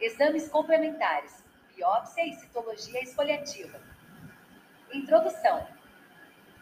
Exames complementares: biópsia e citologia esfoliativa. Introdução: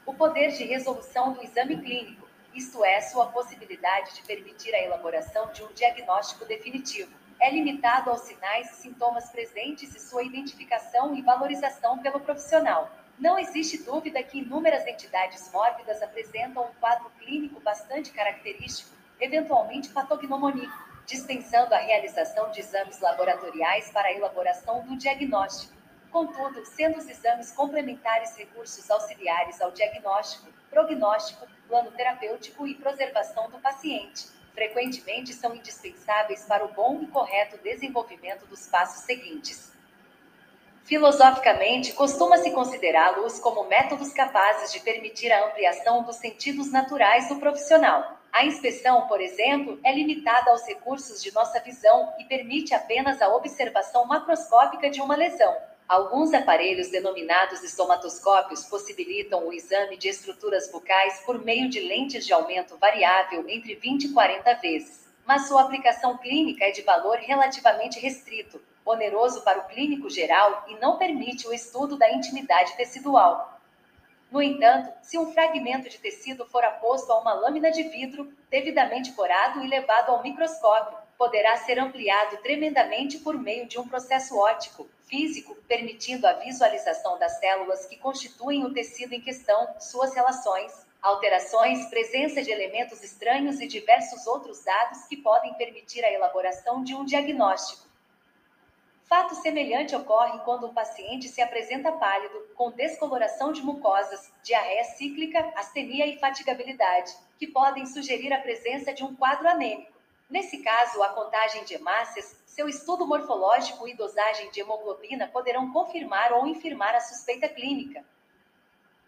O poder de resolução do exame clínico, isto é, sua possibilidade de permitir a elaboração de um diagnóstico definitivo, é limitado aos sinais e sintomas presentes e sua identificação e valorização pelo profissional. Não existe dúvida que inúmeras entidades mórbidas apresentam um quadro clínico bastante característico, eventualmente patognomônico, dispensando a realização de exames laboratoriais para a elaboração do diagnóstico. Contudo, sendo os exames complementares recursos auxiliares ao diagnóstico, prognóstico, plano terapêutico e preservação do paciente, frequentemente são indispensáveis para o bom e correto desenvolvimento dos passos seguintes. Filosoficamente, costuma-se considerá-los como métodos capazes de permitir a ampliação dos sentidos naturais do profissional. A inspeção, por exemplo, é limitada aos recursos de nossa visão e permite apenas a observação macroscópica de uma lesão. Alguns aparelhos denominados estomatoscópios possibilitam o exame de estruturas bucais por meio de lentes de aumento variável entre 20 e 40 vezes, mas sua aplicação clínica é de valor relativamente restrito, oneroso para o clínico geral e não permite o estudo da intimidade tecidual. No entanto, se um fragmento de tecido for aposto a uma lâmina de vidro, devidamente corado e levado ao microscópio, poderá ser ampliado tremendamente por meio de um processo óptico, físico, permitindo a visualização das células que constituem o tecido em questão, suas relações, alterações, presença de elementos estranhos e diversos outros dados que podem permitir a elaboração de um diagnóstico. Fato semelhante ocorre quando o paciente se apresenta pálido, com descoloração de mucosas, diarreia cíclica, astenia e fatigabilidade, que podem sugerir a presença de um quadro anêmico. Nesse caso, a contagem de hemácias, seu estudo morfológico e dosagem de hemoglobina poderão confirmar ou infirmar a suspeita clínica.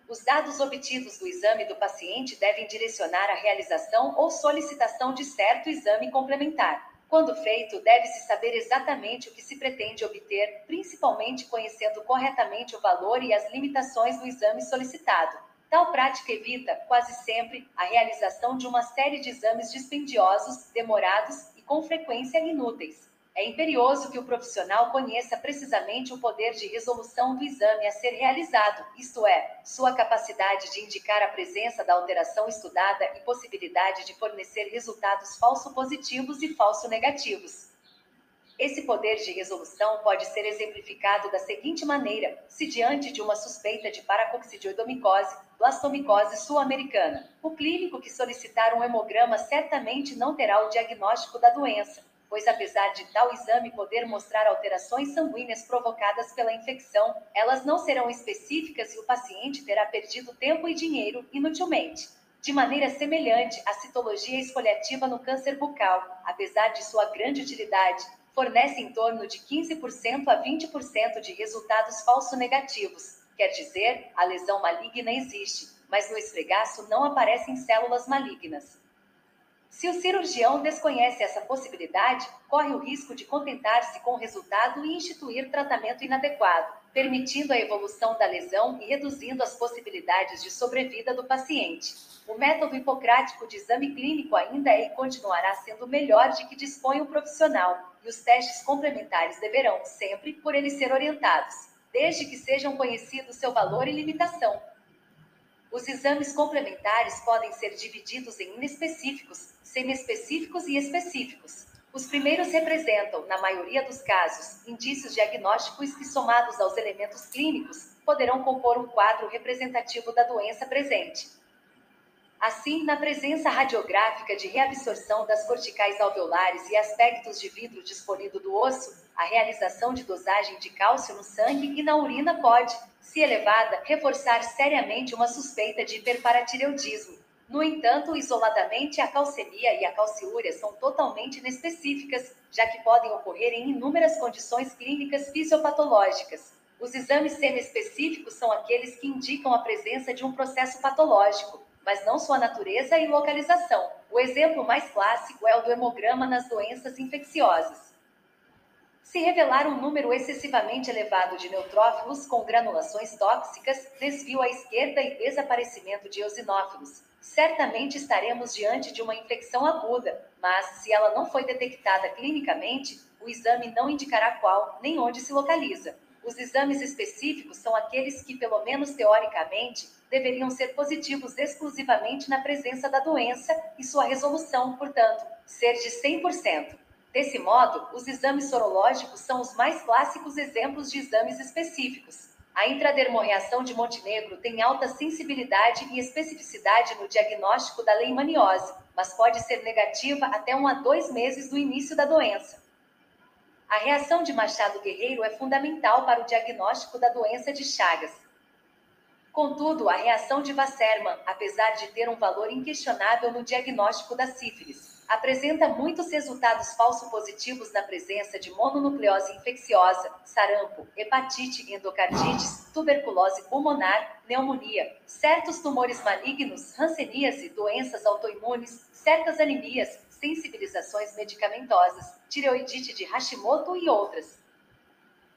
Os dados obtidos do exame do paciente devem direcionar a realização ou solicitação de certo exame complementar. Quando feito, deve-se saber exatamente o que se pretende obter, principalmente conhecendo corretamente o valor e as limitações do exame solicitado. Tal prática evita, quase sempre, a realização de uma série de exames dispendiosos, demorados e com frequência inúteis é imperioso que o profissional conheça precisamente o poder de resolução do exame a ser realizado, isto é, sua capacidade de indicar a presença da alteração estudada e possibilidade de fornecer resultados falso-positivos e falso-negativos. Esse poder de resolução pode ser exemplificado da seguinte maneira: se diante de uma suspeita de paracoccidioidomicose, blastomicose sul-americana, o clínico que solicitar um hemograma certamente não terá o diagnóstico da doença pois apesar de tal exame poder mostrar alterações sanguíneas provocadas pela infecção, elas não serão específicas e o paciente terá perdido tempo e dinheiro inutilmente. De maneira semelhante, a citologia esfoliativa no câncer bucal, apesar de sua grande utilidade, fornece em torno de 15% a 20% de resultados falso-negativos. Quer dizer, a lesão maligna existe, mas no esfregaço não aparecem células malignas. Se o cirurgião desconhece essa possibilidade, corre o risco de contentar-se com o resultado e instituir tratamento inadequado, permitindo a evolução da lesão e reduzindo as possibilidades de sobrevida do paciente. O método hipocrático de exame clínico ainda é e continuará sendo o melhor de que dispõe o profissional, e os testes complementares deverão, sempre, por ele ser orientados, desde que sejam conhecidos seu valor e limitação, os exames complementares podem ser divididos em inespecíficos, semiespecíficos e específicos. Os primeiros representam, na maioria dos casos, indícios diagnósticos que, somados aos elementos clínicos, poderão compor um quadro representativo da doença presente. Assim, na presença radiográfica de reabsorção das corticais alveolares e aspectos de vidro dispolido do osso, a realização de dosagem de cálcio no sangue e na urina pode, se elevada, reforçar seriamente uma suspeita de hiperparatireoidismo. No entanto, isoladamente, a calcemia e a calciúria são totalmente inespecíficas, já que podem ocorrer em inúmeras condições clínicas fisiopatológicas. Os exames semi-específicos são aqueles que indicam a presença de um processo patológico, mas não sua natureza e localização. O exemplo mais clássico é o do hemograma nas doenças infecciosas. Se revelar um número excessivamente elevado de neutrófilos com granulações tóxicas, desvio à esquerda e desaparecimento de eosinófilos, certamente estaremos diante de uma infecção aguda, mas, se ela não foi detectada clinicamente, o exame não indicará qual nem onde se localiza. Os exames específicos são aqueles que, pelo menos teoricamente, deveriam ser positivos exclusivamente na presença da doença e sua resolução, portanto, ser de 100%. Desse modo, os exames sorológicos são os mais clássicos exemplos de exames específicos. A intradermoreação de Montenegro tem alta sensibilidade e especificidade no diagnóstico da leishmaniose, mas pode ser negativa até um a dois meses do início da doença. A reação de Machado Guerreiro é fundamental para o diagnóstico da doença de Chagas. Contudo, a reação de Wasserman, apesar de ter um valor inquestionável no diagnóstico da sífilis, apresenta muitos resultados falso positivos na presença de mononucleose infecciosa, sarampo, hepatite, endocardites, tuberculose pulmonar, pneumonia, certos tumores malignos, hanseníase, doenças autoimunes, certas anemias, sensibilizações medicamentosas, tireoidite de Hashimoto e outras.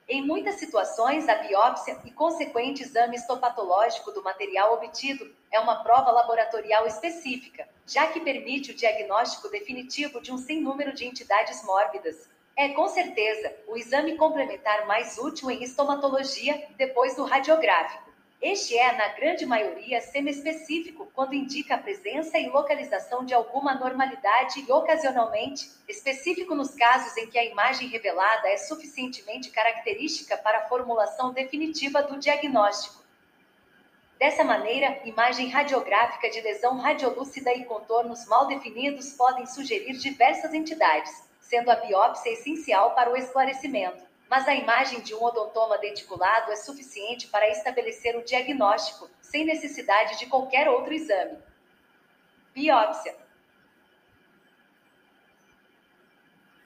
Em muitas situações, a biópsia e consequente exame histopatológico do material obtido é uma prova laboratorial específica, já que permite o diagnóstico definitivo de um sem número de entidades mórbidas. É, com certeza, o exame complementar mais útil em estomatologia depois do radiográfico. Este é, na grande maioria, semi-específico quando indica a presença e localização de alguma anormalidade e, ocasionalmente, específico nos casos em que a imagem revelada é suficientemente característica para a formulação definitiva do diagnóstico. Dessa maneira, imagem radiográfica de lesão radiolúcida e contornos mal definidos podem sugerir diversas entidades, sendo a biópsia essencial para o esclarecimento mas a imagem de um odontoma denticulado é suficiente para estabelecer o diagnóstico, sem necessidade de qualquer outro exame. Biópsia.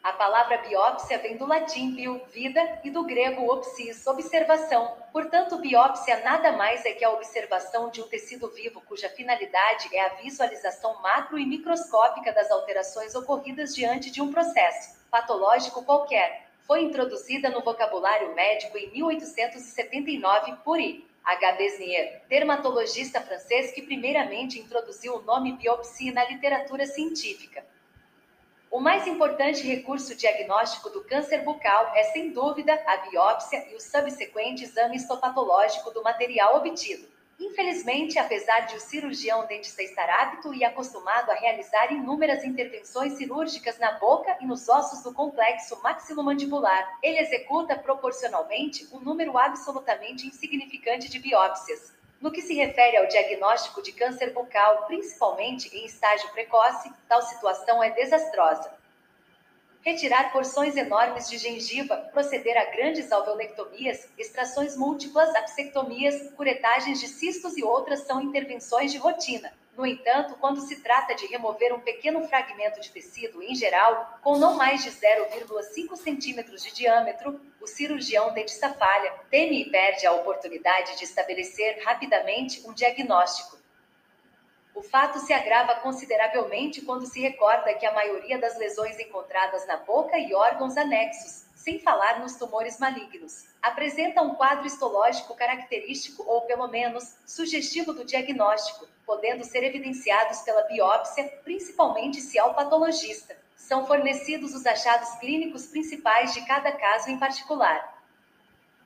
A palavra biópsia vem do latim bio, vida, e do grego opsis, observação. Portanto, biópsia nada mais é que a observação de um tecido vivo cuja finalidade é a visualização macro e microscópica das alterações ocorridas diante de um processo patológico qualquer, foi introduzida no vocabulário médico em 1879 por I. H. Besnier, dermatologista francês que primeiramente introduziu o nome biopsia na literatura científica. O mais importante recurso diagnóstico do câncer bucal é, sem dúvida, a biópsia e o subsequente exame histopatológico do material obtido. Infelizmente, apesar de o cirurgião dentista estar apto e acostumado a realizar inúmeras intervenções cirúrgicas na boca e nos ossos do complexo maxilomandibular, ele executa proporcionalmente um número absolutamente insignificante de biópsias. No que se refere ao diagnóstico de câncer bucal, principalmente em estágio precoce, tal situação é desastrosa retirar porções enormes de gengiva, proceder a grandes alveolectomias, extrações múltiplas, apsectomias, curetagens de cistos e outras são intervenções de rotina. No entanto, quando se trata de remover um pequeno fragmento de tecido, em geral, com não mais de 0,5 centímetros de diâmetro, o cirurgião dentista falha, teme e perde a oportunidade de estabelecer rapidamente um diagnóstico. O fato se agrava consideravelmente quando se recorda que a maioria das lesões encontradas na boca e órgãos anexos, sem falar nos tumores malignos, apresenta um quadro histológico característico ou, pelo menos, sugestivo do diagnóstico, podendo ser evidenciados pela biópsia, principalmente se ao patologista. São fornecidos os achados clínicos principais de cada caso em particular.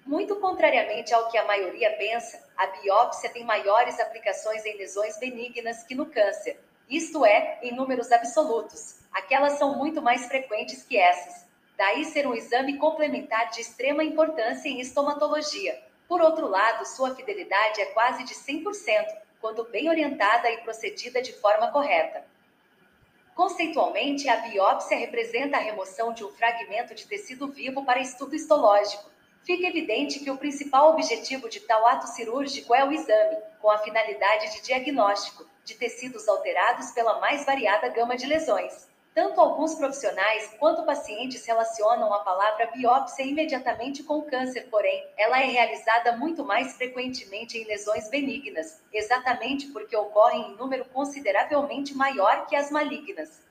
Muito contrariamente ao que a maioria pensa, a biópsia tem maiores aplicações em lesões benignas que no câncer. Isto é, em números absolutos. Aquelas são muito mais frequentes que essas. Daí ser um exame complementar de extrema importância em estomatologia. Por outro lado, sua fidelidade é quase de 100%, quando bem orientada e procedida de forma correta. Conceitualmente, a biópsia representa a remoção de um fragmento de tecido vivo para estudo histológico fica evidente que o principal objetivo de tal ato cirúrgico é o exame, com a finalidade de diagnóstico, de tecidos alterados pela mais variada gama de lesões. Tanto alguns profissionais quanto pacientes relacionam a palavra biópsia imediatamente com câncer, porém, ela é realizada muito mais frequentemente em lesões benignas, exatamente porque ocorrem em número consideravelmente maior que as malignas.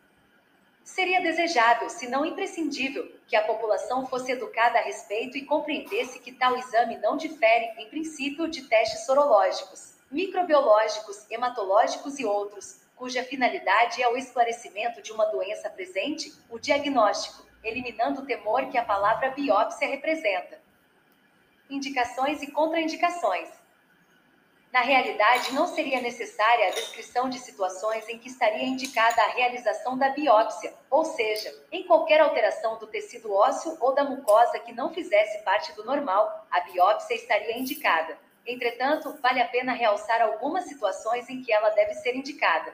Seria desejável, se não imprescindível, que a população fosse educada a respeito e compreendesse que tal exame não difere, em princípio, de testes sorológicos, microbiológicos, hematológicos e outros, cuja finalidade é o esclarecimento de uma doença presente, o diagnóstico. eliminando o temor que a palavra biópsia representa. Indicações e contraindicações. Na realidade, não seria necessária a descrição de situações em que estaria indicada a realização da biópsia, ou seja, em qualquer alteração do tecido ósseo ou da mucosa que não fizesse parte do normal, a biópsia estaria indicada. Entretanto, vale a pena realçar algumas situações em que ela deve ser indicada.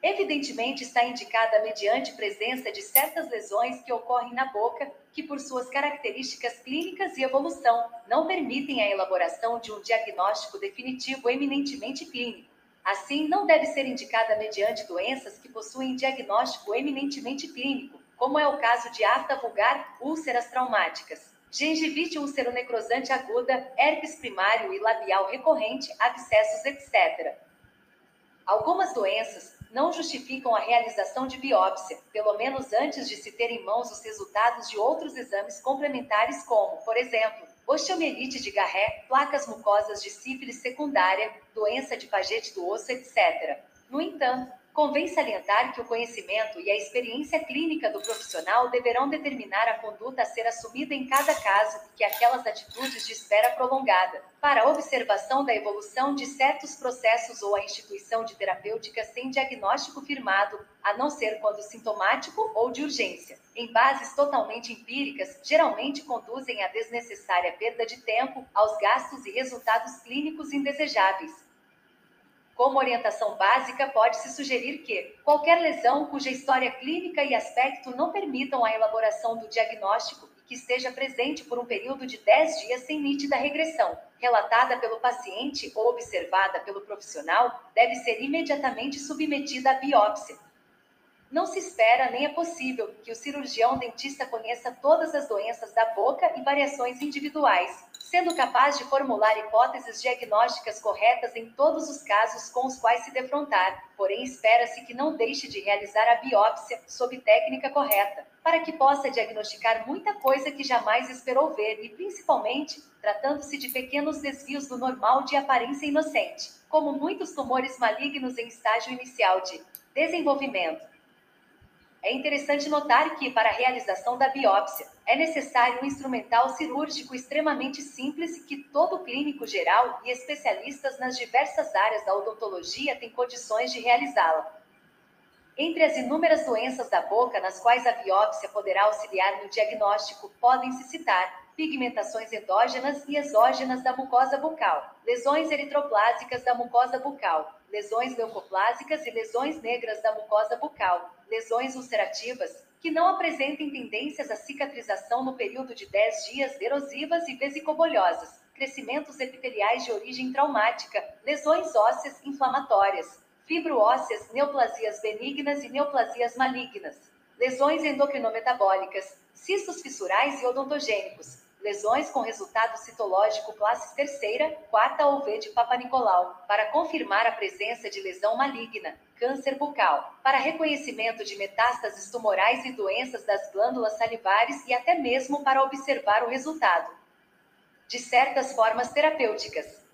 Evidentemente, está indicada mediante presença de certas lesões que ocorrem na boca, que, por suas características clínicas e evolução, não permitem a elaboração de um diagnóstico definitivo eminentemente clínico. Assim, não deve ser indicada mediante doenças que possuem diagnóstico eminentemente clínico, como é o caso de afta vulgar, úlceras traumáticas, gengivite ulceronecrosante aguda, herpes primário e labial recorrente, abscessos, etc. Algumas doenças, não justificam a realização de biópsia, pelo menos antes de se ter em mãos os resultados de outros exames complementares, como, por exemplo, osteomielite de Garré, placas mucosas de sífilis secundária, doença de Paget do osso, etc. No entanto, Convém salientar que o conhecimento e a experiência clínica do profissional deverão determinar a conduta a ser assumida em cada caso e que aquelas atitudes de espera prolongada, para a observação da evolução de certos processos ou a instituição de terapêutica sem diagnóstico firmado, a não ser quando sintomático ou de urgência, em bases totalmente empíricas, geralmente conduzem à desnecessária perda de tempo, aos gastos e resultados clínicos indesejáveis. Como orientação básica, pode-se sugerir que qualquer lesão cuja história clínica e aspecto não permitam a elaboração do diagnóstico e que esteja presente por um período de 10 dias sem nítida regressão, relatada pelo paciente ou observada pelo profissional, deve ser imediatamente submetida à biópsia. Não se espera nem é possível que o cirurgião dentista conheça todas as doenças da boca e variações individuais, sendo capaz de formular hipóteses diagnósticas corretas em todos os casos com os quais se defrontar, porém espera-se que não deixe de realizar a biópsia sob técnica correta, para que possa diagnosticar muita coisa que jamais esperou ver e, principalmente, tratando-se de pequenos desvios do normal de aparência inocente, como muitos tumores malignos em estágio inicial de desenvolvimento. É interessante notar que, para a realização da biópsia, é necessário um instrumental cirúrgico extremamente simples que todo clínico geral e especialistas nas diversas áreas da odontologia têm condições de realizá-la. Entre as inúmeras doenças da boca nas quais a biópsia poderá auxiliar no diagnóstico, podem-se citar pigmentações endógenas e exógenas da mucosa bucal, lesões eritroplásicas da mucosa bucal, lesões leucoplásicas e lesões negras da mucosa bucal, lesões ulcerativas, que não apresentem tendências à cicatrização no período de 10 dias, erosivas e vesicobolhosas, crescimentos epiteliais de origem traumática, lesões ósseas inflamatórias, fibroósseas, neoplasias benignas e neoplasias malignas, lesões endocrinometabólicas, cistos fissurais e odontogênicos, lesões com resultado citológico classe terceira, quarta ou V de Papa Nicolau, para confirmar a presença de lesão maligna, câncer bucal, para reconhecimento de metástases tumorais e doenças das glândulas salivares e até mesmo para observar o resultado de certas formas terapêuticas.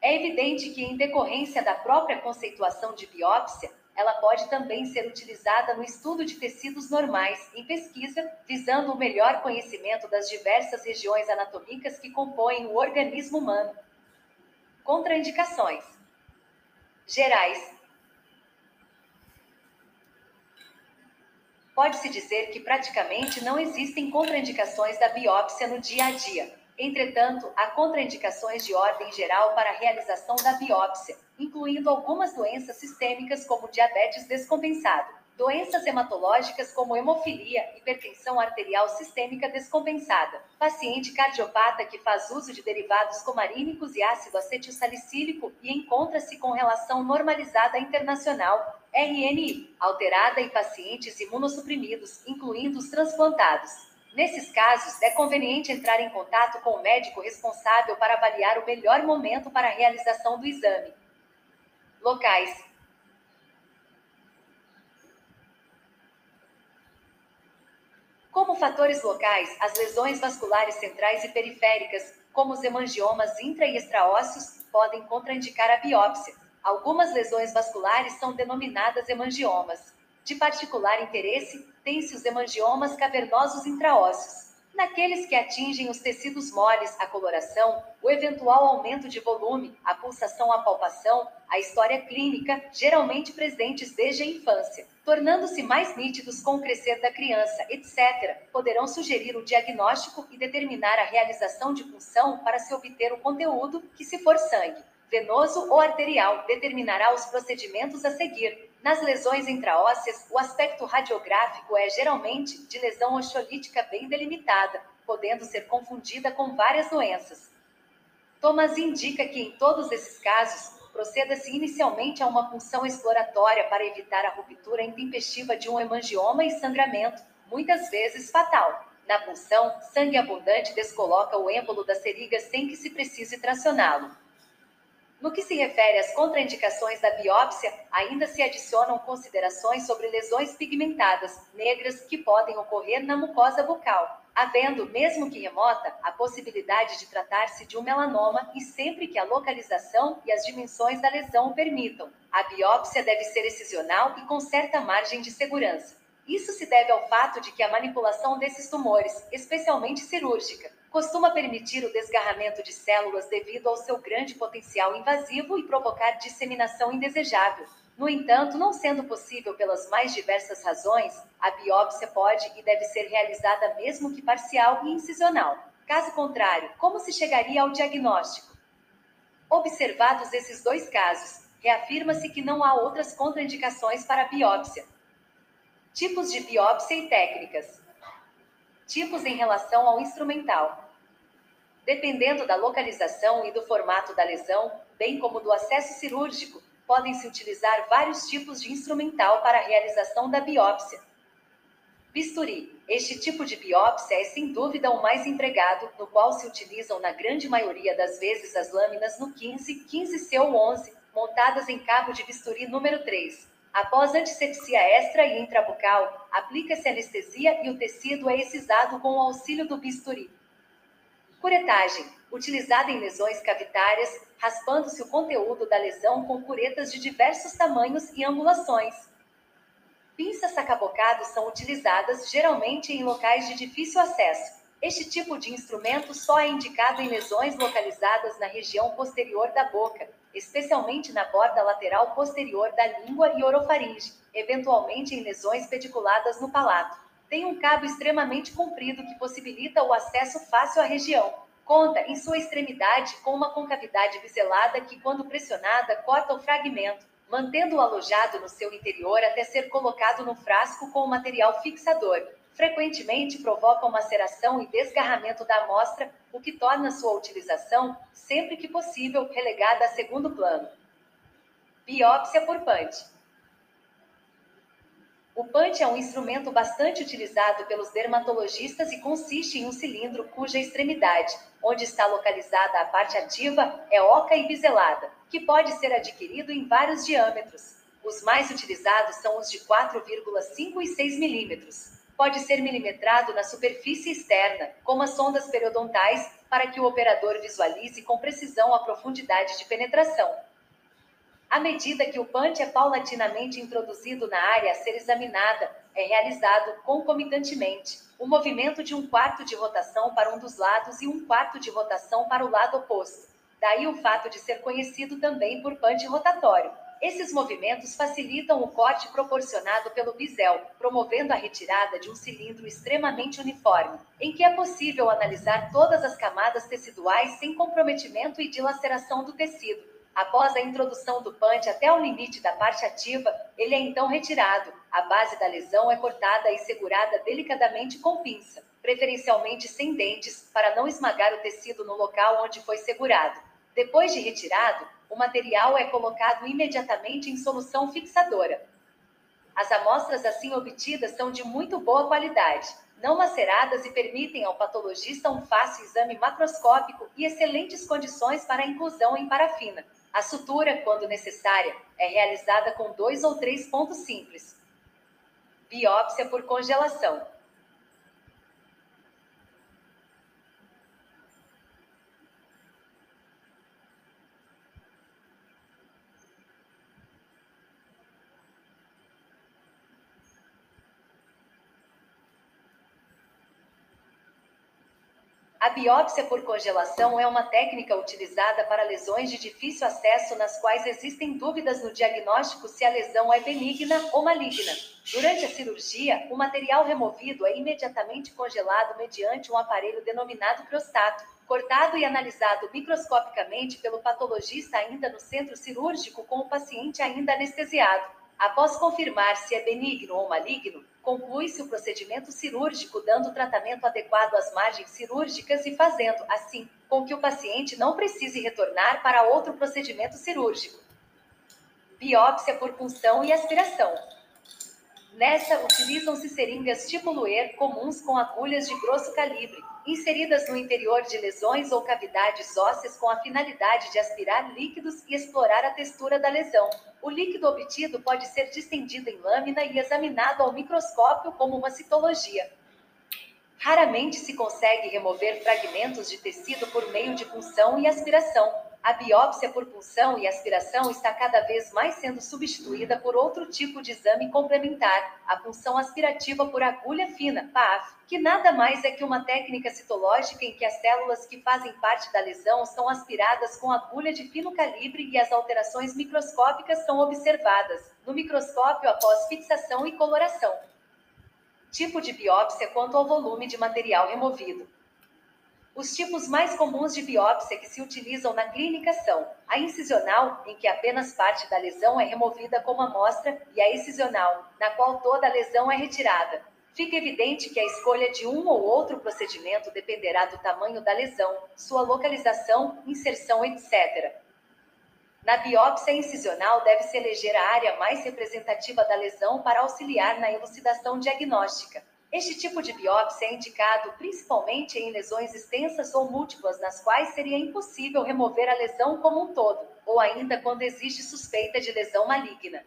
É evidente que, em decorrência da própria conceituação de biópsia, ela pode também ser utilizada no estudo de tecidos normais, em pesquisa, visando o melhor conhecimento das diversas regiões anatômicas que compõem o organismo humano. Contraindicações gerais. Pode-se dizer que praticamente não existem contraindicações da biópsia no dia a dia. Entretanto, há contraindicações de ordem geral para a realização da biópsia, incluindo algumas doenças sistêmicas como diabetes descompensado, doenças hematológicas como hemofilia, hipertensão arterial sistêmica descompensada, paciente cardiopata que faz uso de derivados comarínicos e ácido acetilsalicílico e encontra-se com relação normalizada internacional, RNI, alterada e pacientes imunossuprimidos, incluindo os transplantados. Nesses casos, é conveniente entrar em contato com o médico responsável para avaliar o melhor momento para a realização do exame. Locais: Como fatores locais, as lesões vasculares centrais e periféricas, como os hemangiomas intra e extraósseos, podem contraindicar a biópsia. Algumas lesões vasculares são denominadas hemangiomas. De particular interesse, têm-se os hemangiomas cavernosos intraósseos. Naqueles que atingem os tecidos moles, a coloração, o eventual aumento de volume, a pulsação à palpação, a história clínica, geralmente presentes desde a infância, tornando-se mais nítidos com o crescer da criança, etc., poderão sugerir o diagnóstico e determinar a realização de punção para se obter o conteúdo, que, se for sangue, venoso ou arterial, determinará os procedimentos a seguir. Nas lesões intraósseas, o aspecto radiográfico é geralmente de lesão osteolítica bem delimitada, podendo ser confundida com várias doenças. Thomas indica que em todos esses casos, proceda-se inicialmente a uma punção exploratória para evitar a ruptura intempestiva de um hemangioma e sangramento, muitas vezes fatal. Na punção, sangue abundante descoloca o êmbolo da seriga sem que se precise tracioná-lo. No que se refere às contraindicações da biópsia, ainda se adicionam considerações sobre lesões pigmentadas, negras, que podem ocorrer na mucosa bucal, havendo, mesmo que remota, a possibilidade de tratar-se de um melanoma e sempre que a localização e as dimensões da lesão o permitam. A biópsia deve ser excisional e com certa margem de segurança. Isso se deve ao fato de que a manipulação desses tumores, especialmente cirúrgica, costuma permitir o desgarramento de células devido ao seu grande potencial invasivo e provocar disseminação indesejável. No entanto, não sendo possível pelas mais diversas razões, a biópsia pode e deve ser realizada mesmo que parcial e incisional. Caso contrário, como se chegaria ao diagnóstico? Observados esses dois casos, reafirma-se que não há outras contraindicações para a biópsia. Tipos de biópsia e técnicas. Tipos em relação ao instrumental. Dependendo da localização e do formato da lesão, bem como do acesso cirúrgico, podem-se utilizar vários tipos de instrumental para a realização da biópsia. Bisturi. Este tipo de biópsia é sem dúvida o mais empregado, no qual se utilizam na grande maioria das vezes as lâminas no 15, 15C ou 11, montadas em cabo de bisturi número 3. Após antisepsia extra e intrabucal, aplica-se anestesia e o tecido é excisado com o auxílio do bisturi. Curetagem, utilizada em lesões cavitárias, raspando-se o conteúdo da lesão com curetas de diversos tamanhos e angulações. Pinças sacabocados são utilizadas geralmente em locais de difícil acesso. Este tipo de instrumento só é indicado em lesões localizadas na região posterior da boca, especialmente na borda lateral posterior da língua e orofaringe, eventualmente em lesões pediculadas no palato. Tem um cabo extremamente comprido que possibilita o acesso fácil à região. Conta, em sua extremidade, com uma concavidade biselada que, quando pressionada, corta o fragmento, mantendo-o alojado no seu interior até ser colocado no frasco com o material fixador frequentemente provocam maceração e desgarramento da amostra, o que torna sua utilização, sempre que possível, relegada a segundo plano. Biópsia por punch. O punch é um instrumento bastante utilizado pelos dermatologistas e consiste em um cilindro cuja extremidade, onde está localizada a parte ativa, é oca e biselada, que pode ser adquirido em vários diâmetros. Os mais utilizados são os de 4,5 e 6 milímetros pode ser milimetrado na superfície externa, como as sondas periodontais, para que o operador visualize com precisão a profundidade de penetração. À medida que o punch é paulatinamente introduzido na área a ser examinada, é realizado concomitantemente o movimento de um quarto de rotação para um dos lados e um quarto de rotação para o lado oposto. Daí o fato de ser conhecido também por punch rotatório. Esses movimentos facilitam o corte proporcionado pelo bisel, promovendo a retirada de um cilindro extremamente uniforme, em que é possível analisar todas as camadas teciduais sem comprometimento e dilaceração do tecido. Após a introdução do punch até o limite da parte ativa, ele é então retirado. A base da lesão é cortada e segurada delicadamente com pinça, preferencialmente sem dentes, para não esmagar o tecido no local onde foi segurado. Depois de retirado, o material é colocado imediatamente em solução fixadora. As amostras assim obtidas são de muito boa qualidade, não maceradas e permitem ao patologista um fácil exame macroscópico e excelentes condições para a inclusão em parafina. A sutura, quando necessária, é realizada com dois ou três pontos simples. Biópsia por congelação. A biópsia por congelação é uma técnica utilizada para lesões de difícil acesso nas quais existem dúvidas no diagnóstico se a lesão é benigna ou maligna. Durante a cirurgia, o material removido é imediatamente congelado mediante um aparelho denominado crostato, cortado e analisado microscopicamente pelo patologista ainda no centro cirúrgico com o paciente ainda anestesiado. Após confirmar se é benigno ou maligno, conclui-se o procedimento cirúrgico dando tratamento adequado às margens cirúrgicas e fazendo, assim, com que o paciente não precise retornar para outro procedimento cirúrgico. Biópsia por punção e aspiração. Nessa, utilizam-se seringas tipo Luer comuns com agulhas de grosso calibre, inseridas no interior de lesões ou cavidades ósseas com a finalidade de aspirar líquidos e explorar a textura da lesão. O líquido obtido pode ser distendido em lâmina e examinado ao microscópio como uma citologia. Raramente se consegue remover fragmentos de tecido por meio de punção e aspiração, a biópsia por punção e aspiração está cada vez mais sendo substituída por outro tipo de exame complementar, a punção aspirativa por agulha fina, PAF, que nada mais é que uma técnica citológica em que as células que fazem parte da lesão são aspiradas com agulha de fino calibre e as alterações microscópicas são observadas no microscópio após fixação e coloração. Tipo de biópsia quanto ao volume de material removido. Os tipos mais comuns de biópsia que se utilizam na clínica são a incisional, em que apenas parte da lesão é removida como amostra, e a excisional, na qual toda a lesão é retirada. Fica evidente que a escolha de um ou outro procedimento dependerá do tamanho da lesão, sua localização, inserção, etc. Na biópsia incisional, deve-se eleger a área mais representativa da lesão para auxiliar na elucidação diagnóstica. Este tipo de biópsia é indicado principalmente em lesões extensas ou múltiplas nas quais seria impossível remover a lesão como um todo, ou ainda quando existe suspeita de lesão maligna.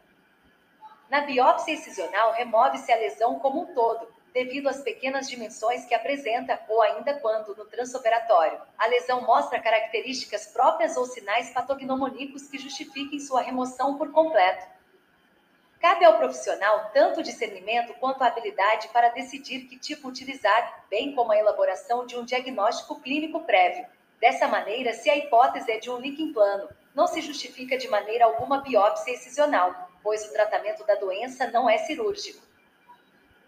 Na biópsia incisional, remove-se a lesão como um todo, devido às pequenas dimensões que apresenta, ou ainda quando, no transoperatório, a lesão mostra características próprias ou sinais patognomoníacos que justifiquem sua remoção por completo. Cabe ao profissional tanto discernimento quanto a habilidade para decidir que tipo utilizar, bem como a elaboração de um diagnóstico clínico prévio. Dessa maneira, se a hipótese é de um líquen plano, não se justifica de maneira alguma biópsia excisional, pois o tratamento da doença não é cirúrgico.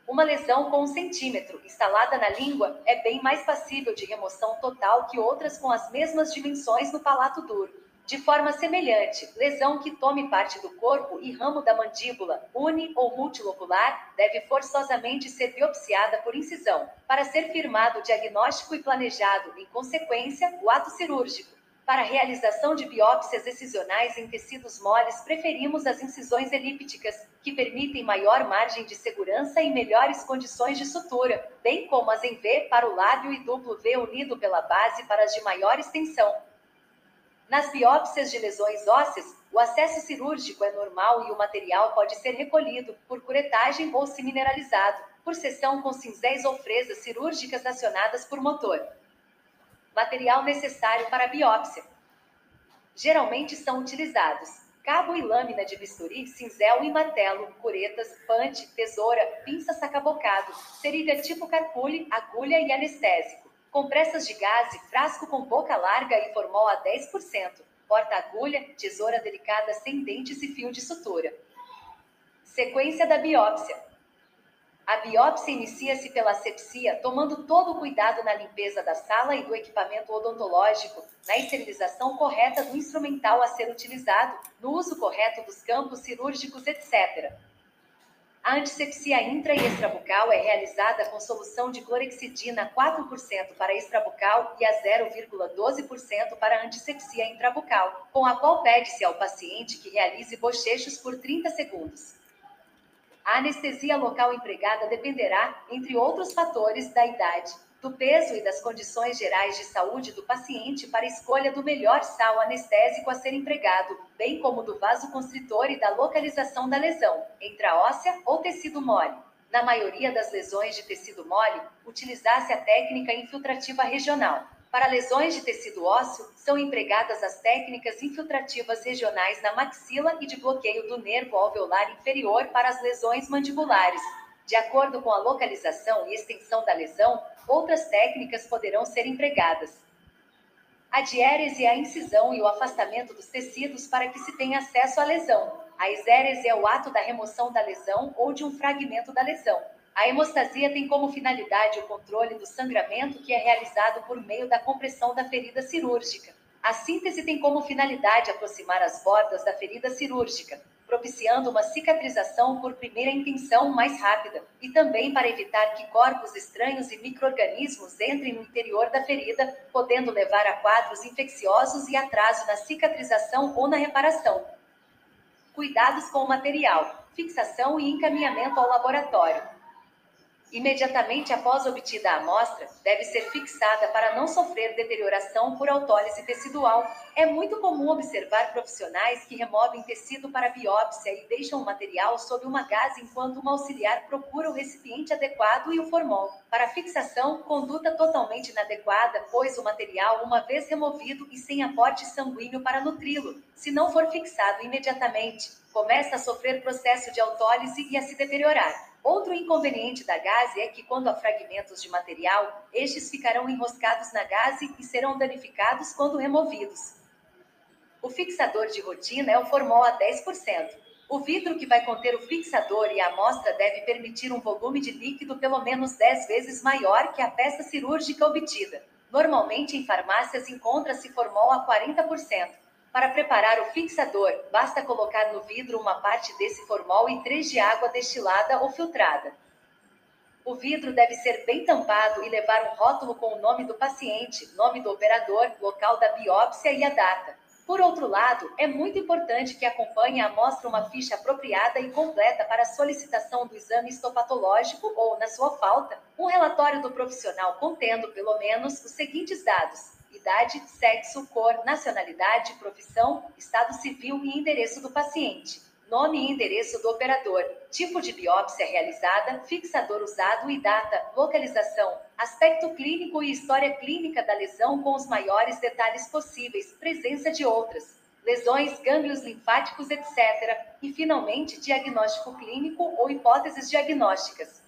Uma lesão com um centímetro instalada na língua é bem mais passível de remoção total que outras com as mesmas dimensões no palato duro. De forma semelhante, lesão que tome parte do corpo e ramo da mandíbula, uni ou multilocular, deve forçosamente ser biopsiada por incisão, para ser firmado o diagnóstico e planejado, em consequência, o ato cirúrgico. Para a realização de biópsias excisionais em tecidos moles, preferimos as incisões elípticas, que permitem maior margem de segurança e melhores condições de sutura, bem como as em V para o lábio e duplo V unido pela base para as de maior extensão. Nas biópsias de lesões ósseas, o acesso cirúrgico é normal e o material pode ser recolhido por curetagem ou se mineralizado, por seção com cinzéis ou fresas cirúrgicas acionadas por motor. Material necessário para a biópsia. Geralmente são utilizados cabo e lâmina de bisturi, cinzel e martelo, curetas, pante, tesoura, pinça sacabocado, seringa tipo carpule, agulha e anestésico compressas de gás, frasco com boca larga e formol a 10%, porta-agulha, tesoura delicada sem dentes e fio de sutura. Sequência da biópsia. A biópsia inicia-se pela asepsia, tomando todo o cuidado na limpeza da sala e do equipamento odontológico, na esterilização correta do instrumental a ser utilizado, no uso correto dos campos cirúrgicos, etc. A antisepsia intra e extrabucal é realizada com solução de clorexidina 4% para extrabucal e a 0,12% para antisepsia intrabucal, com a qual pede-se ao paciente que realize bochechos por 30 segundos. A anestesia local empregada dependerá, entre outros fatores, da idade, do peso e das condições gerais de saúde do paciente para escolha do melhor sal anestésico a ser empregado, bem como do vaso constritor e da localização da lesão, intraóssea ou tecido mole. Na maioria das lesões de tecido mole, utilizasse a técnica infiltrativa regional. Para lesões de tecido ósseo, são empregadas as técnicas infiltrativas regionais na maxila e de bloqueio do nervo alveolar inferior para as lesões mandibulares, de acordo com a localização e extensão da lesão, outras técnicas poderão ser empregadas. A diérese é a incisão e o afastamento dos tecidos para que se tenha acesso à lesão. A exérese é o ato da remoção da lesão ou de um fragmento da lesão. A hemostasia tem como finalidade o controle do sangramento que é realizado por meio da compressão da ferida cirúrgica. A síntese tem como finalidade aproximar as bordas da ferida cirúrgica, propiciando uma cicatrização por primeira intenção mais rápida, e também para evitar que corpos estranhos e microorganismos entrem no interior da ferida, podendo levar a quadros infecciosos e atraso na cicatrização ou na reparação. Cuidados com o material, fixação e encaminhamento ao laboratório. Imediatamente após obtida a amostra, deve ser fixada para não sofrer deterioração por autólise tecidual. É muito comum observar profissionais que removem tecido para biópsia e deixam o material sob uma gás enquanto um auxiliar procura o recipiente adequado e o formol. Para fixação, conduta totalmente inadequada, pois o material, uma vez removido e sem aporte sanguíneo para nutri-lo, se não for fixado imediatamente, começa a sofrer processo de autólise e a se deteriorar. Outro inconveniente da gaze é que, quando há fragmentos de material, estes ficarão enroscados na gaze e serão danificados quando removidos. O fixador de rotina é o formol a 10%. O vidro que vai conter o fixador e a amostra deve permitir um volume de líquido pelo menos 10 vezes maior que a peça cirúrgica obtida. Normalmente, em farmácias, encontra-se formol a 40%. Para preparar o fixador, basta colocar no vidro uma parte desse formol e três de água destilada ou filtrada. O vidro deve ser bem tampado e levar um rótulo com o nome do paciente, nome do operador, local da biópsia e a data. Por outro lado, é muito importante que acompanhe a amostra uma ficha apropriada e completa para solicitação do exame histopatológico ou, na sua falta, um relatório do profissional contendo, pelo menos, os seguintes dados: idade, sexo, cor, nacionalidade, profissão, estado civil e endereço do paciente. Nome e endereço do operador, tipo de biópsia realizada, fixador usado e data, localização, aspecto clínico e história clínica da lesão com os maiores detalhes possíveis, presença de outras lesões, gânglios linfáticos, etc. E, finalmente, diagnóstico clínico ou hipóteses diagnósticas.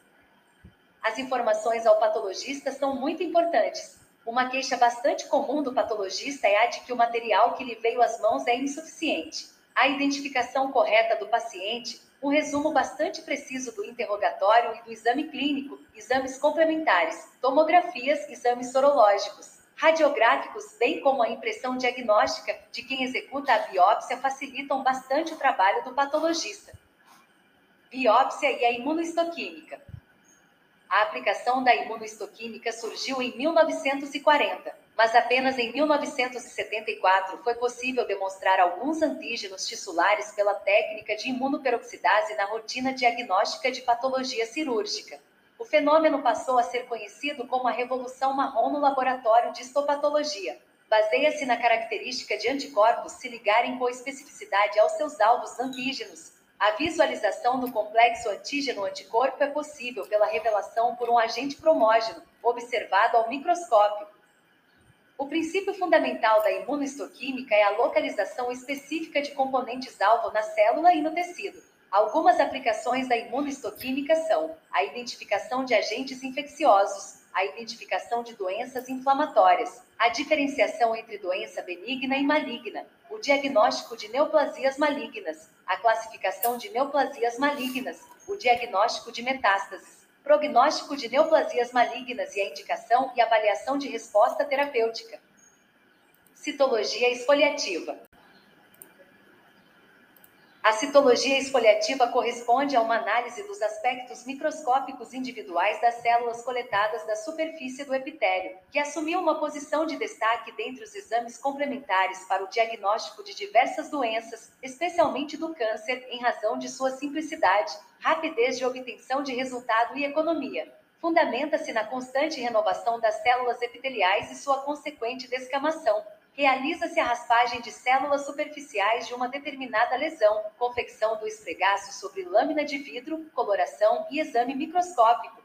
As informações ao patologista são muito importantes, uma queixa bastante comum do patologista é a de que o material que lhe veio às mãos é insuficiente. A identificação correta do paciente, um resumo bastante preciso do interrogatório e do exame clínico, exames complementares, tomografias, exames sorológicos, radiográficos, bem como a impressão diagnóstica de quem executa a biópsia facilitam bastante o trabalho do patologista. Biópsia e a imunohistoquímica. A aplicação da imunohistoquímica surgiu em 1940, mas apenas em 1974 foi possível demonstrar alguns antígenos tissulares pela técnica de imunoperoxidase na rotina diagnóstica de patologia cirúrgica. O fenômeno passou a ser conhecido como a revolução marrom no laboratório de histopatologia. Baseia-se na característica de anticorpos se ligarem com especificidade aos seus alvos antígenos, a visualização do complexo antígeno-anticorpo é possível pela revelação por um agente cromógeno, observado ao microscópio. O princípio fundamental da imunohistoquímica é a localização específica de componentes-alvo na célula e no tecido. Algumas aplicações da imunohistoquímica são a identificação de agentes infecciosos, a identificação de doenças inflamatórias, a diferenciação entre doença benigna e maligna, o diagnóstico de neoplasias malignas, a classificação de neoplasias malignas, o diagnóstico de metástases, prognóstico de neoplasias malignas e a indicação e avaliação de resposta terapêutica. Citologia esfoliativa. A citologia esfoliativa corresponde a uma análise dos aspectos microscópicos individuais das células coletadas da superfície do epitélio, que assumiu uma posição de destaque dentre os exames complementares para o diagnóstico de diversas doenças, especialmente do câncer, em razão de sua simplicidade, rapidez de obtenção de resultado e economia. Fundamenta-se na constante renovação das células epiteliais e sua consequente descamação, realiza-se a raspagem de células superficiais de uma determinada lesão, confecção do esfregaço sobre lâmina de vidro, coloração e exame microscópico.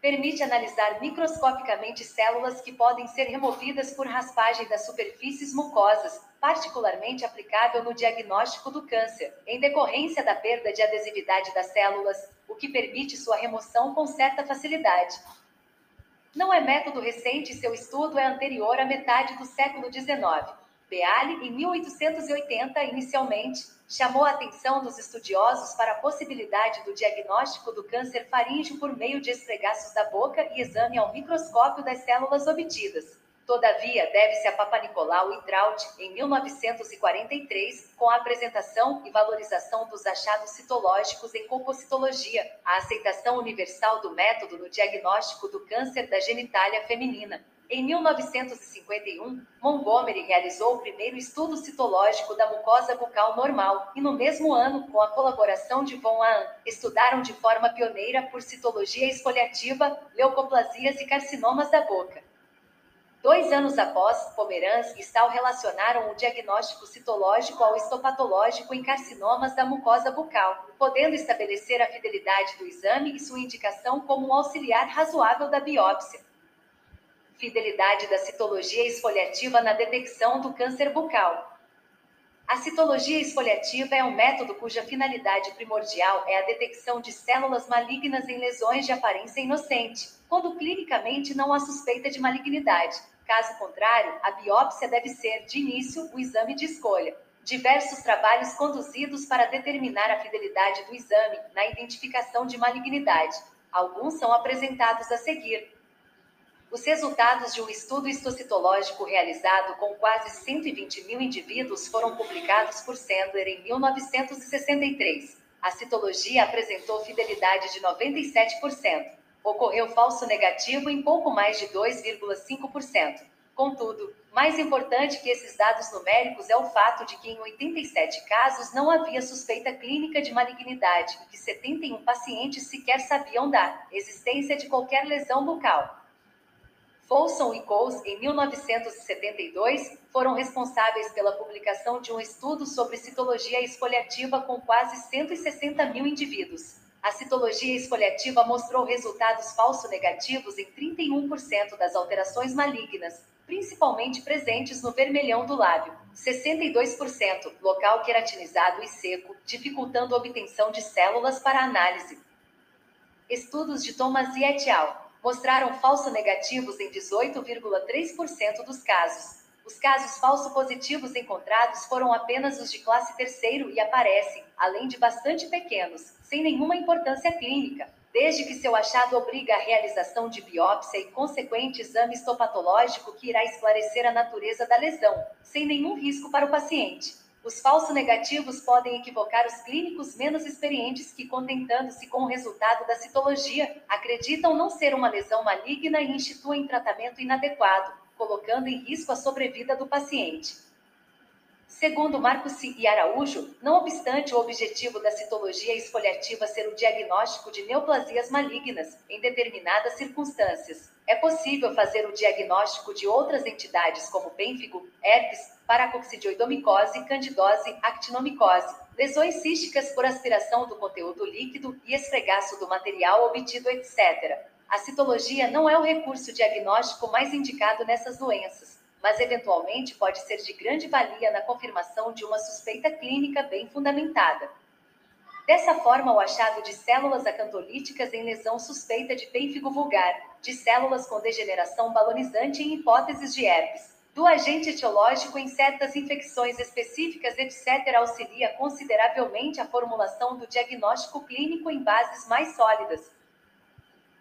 Permite analisar microscopicamente células que podem ser removidas por raspagem das superfícies mucosas, particularmente aplicável no diagnóstico do câncer, em decorrência da perda de adesividade das células, o que permite sua remoção com certa facilidade. Não é método recente seu estudo é anterior à metade do século XIX. Beale, em 1880, inicialmente, chamou a atenção dos estudiosos para a possibilidade do diagnóstico do câncer faríngeo por meio de esfregaços da boca e exame ao microscópio das células obtidas. Todavia, deve-se a Papa Nicolau e Traut, em 1943, com a apresentação e valorização dos achados citológicos em compocitologia, a aceitação universal do método no diagnóstico do câncer da genitália feminina. Em 1951, Montgomery realizou o primeiro estudo citológico da mucosa bucal normal, e no mesmo ano, com a colaboração de von Ahn, estudaram de forma pioneira por citologia esfoliativa, leucoplasias e carcinomas da boca. Dois anos após, Pomeranz e Stahl relacionaram o diagnóstico citológico ao histopatológico em carcinomas da mucosa bucal, podendo estabelecer a fidelidade do exame e sua indicação como um auxiliar razoável da biópsia. Fidelidade da citologia esfoliativa na detecção do câncer bucal. A citologia esfoliativa é um método cuja finalidade primordial é a detecção de células malignas em lesões de aparência inocente, quando clinicamente não há suspeita de malignidade. Caso contrário, a biópsia deve ser, de início, o exame de escolha. Diversos trabalhos conduzidos para determinar a fidelidade do exame na identificação de malignidade. Alguns são apresentados a seguir. Os resultados de um estudo histocitológico realizado com quase 120 mil indivíduos foram publicados por Sandler em 1963. A citologia apresentou fidelidade de 97% ocorreu falso negativo em pouco mais de 2,5%. Contudo, mais importante que esses dados numéricos é o fato de que em 87 casos não havia suspeita clínica de malignidade e que 71 pacientes sequer sabiam da existência de qualquer lesão bucal. Folsom e Coles, em 1972, foram responsáveis pela publicação de um estudo sobre citologia exfoliativa com quase 160 mil indivíduos. A citologia esfoliativa mostrou resultados falso-negativos em 31% das alterações malignas, principalmente presentes no vermelhão do lábio, 62% local queratinizado e seco, dificultando a obtenção de células para análise. Estudos de Thomas e et al. mostraram falso-negativos em 18,3% dos casos, os casos falso positivos encontrados foram apenas os de classe terceiro e aparecem, além de bastante pequenos, sem nenhuma importância clínica, desde que seu achado obriga a realização de biópsia e consequente exame histopatológico que irá esclarecer a natureza da lesão, sem nenhum risco para o paciente. Os falso negativos podem equivocar os clínicos menos experientes que, contentando-se com o resultado da citologia, acreditam não ser uma lesão maligna e instituem tratamento inadequado, colocando em risco a sobrevida do paciente. Segundo Marcos e Araújo, não obstante o objetivo da citologia esfoliativa ser o diagnóstico de neoplasias malignas, em determinadas circunstâncias, é possível fazer o diagnóstico de outras entidades como pênfigo, herpes, paracoccidioidomicose, candidose, actinomicose, lesões císticas por aspiração do conteúdo líquido e esfregaço do material obtido, etc. A citologia não é o recurso diagnóstico mais indicado nessas doenças, mas eventualmente pode ser de grande valia na confirmação de uma suspeita clínica bem fundamentada. Dessa forma, o achado de células acantolíticas em lesão suspeita de pênfigo vulgar, de células com degeneração balonizante em hipóteses de herpes, do agente etiológico em certas infecções específicas, etc., auxilia consideravelmente a formulação do diagnóstico clínico em bases mais sólidas,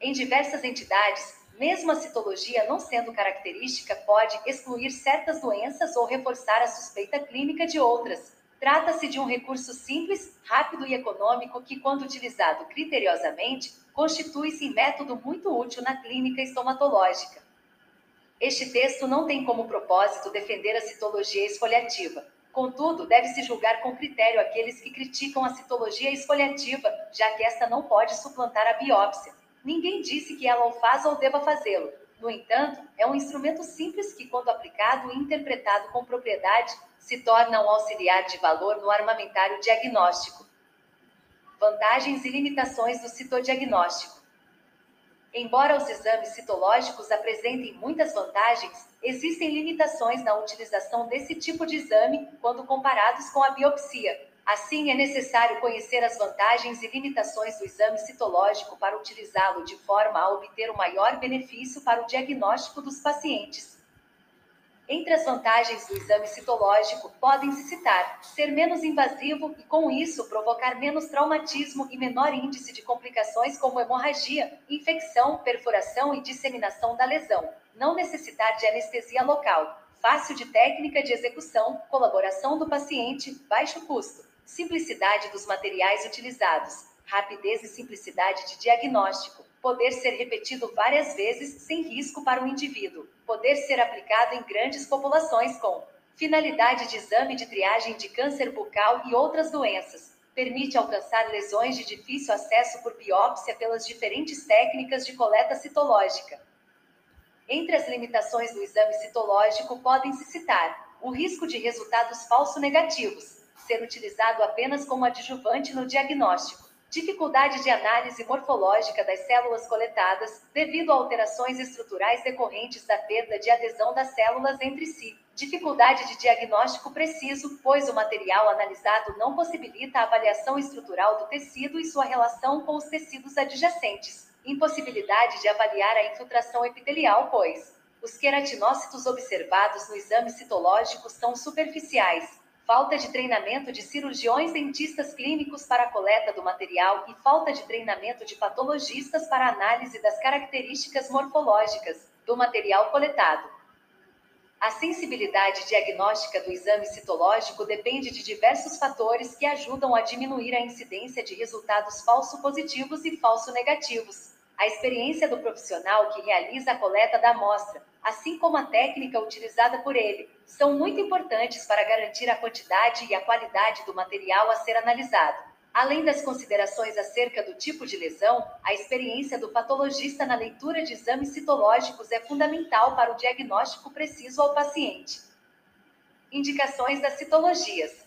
em diversas entidades, mesmo a citologia não sendo característica, pode excluir certas doenças ou reforçar a suspeita clínica de outras. Trata-se de um recurso simples, rápido e econômico que, quando utilizado criteriosamente, constitui-se método muito útil na clínica estomatológica. Este texto não tem como propósito defender a citologia esfoliativa. Contudo, deve-se julgar com critério aqueles que criticam a citologia esfoliativa, já que esta não pode suplantar a biópsia. Ninguém disse que ela o faz ou deva fazê-lo. No entanto, é um instrumento simples que, quando aplicado e interpretado com propriedade, se torna um auxiliar de valor no armamentário diagnóstico. Vantagens e limitações do citodiagnóstico. Embora os exames citológicos apresentem muitas vantagens, existem limitações na utilização desse tipo de exame quando comparados com a biopsia. Assim, é necessário conhecer as vantagens e limitações do exame citológico para utilizá-lo de forma a obter o maior benefício para o diagnóstico dos pacientes. Entre as vantagens do exame citológico, podem-se citar ser menos invasivo e, com isso, provocar menos traumatismo e menor índice de complicações como hemorragia, infecção, perfuração e disseminação da lesão, não necessitar de anestesia local, fácil de técnica de execução, colaboração do paciente, baixo custo, simplicidade dos materiais utilizados, rapidez e simplicidade de diagnóstico, poder ser repetido várias vezes sem risco para o indivíduo, poder ser aplicado em grandes populações com finalidade de exame de triagem de câncer bucal e outras doenças. Permite alcançar lesões de difícil acesso por biópsia pelas diferentes técnicas de coleta citológica. Entre as limitações do exame citológico podem-se citar o risco de resultados falso negativos, ser utilizado apenas como adjuvante no diagnóstico. Dificuldade de análise morfológica das células coletadas, devido a alterações estruturais decorrentes da perda de adesão das células entre si. Dificuldade de diagnóstico preciso, pois o material analisado não possibilita a avaliação estrutural do tecido e sua relação com os tecidos adjacentes. Impossibilidade de avaliar a infiltração epitelial, pois os queratinócitos observados no exame citológico são superficiais, falta de treinamento de cirurgiões dentistas clínicos para a coleta do material e falta de treinamento de patologistas para análise das características morfológicas do material coletado. A sensibilidade diagnóstica do exame citológico depende de diversos fatores que ajudam a diminuir a incidência de resultados falso positivos e falso negativos. A experiência do profissional que realiza a coleta da amostra, assim como a técnica utilizada por ele, são muito importantes para garantir a quantidade e a qualidade do material a ser analisado. Além das considerações acerca do tipo de lesão, a experiência do patologista na leitura de exames citológicos é fundamental para o diagnóstico preciso ao paciente. Indicações das citologias.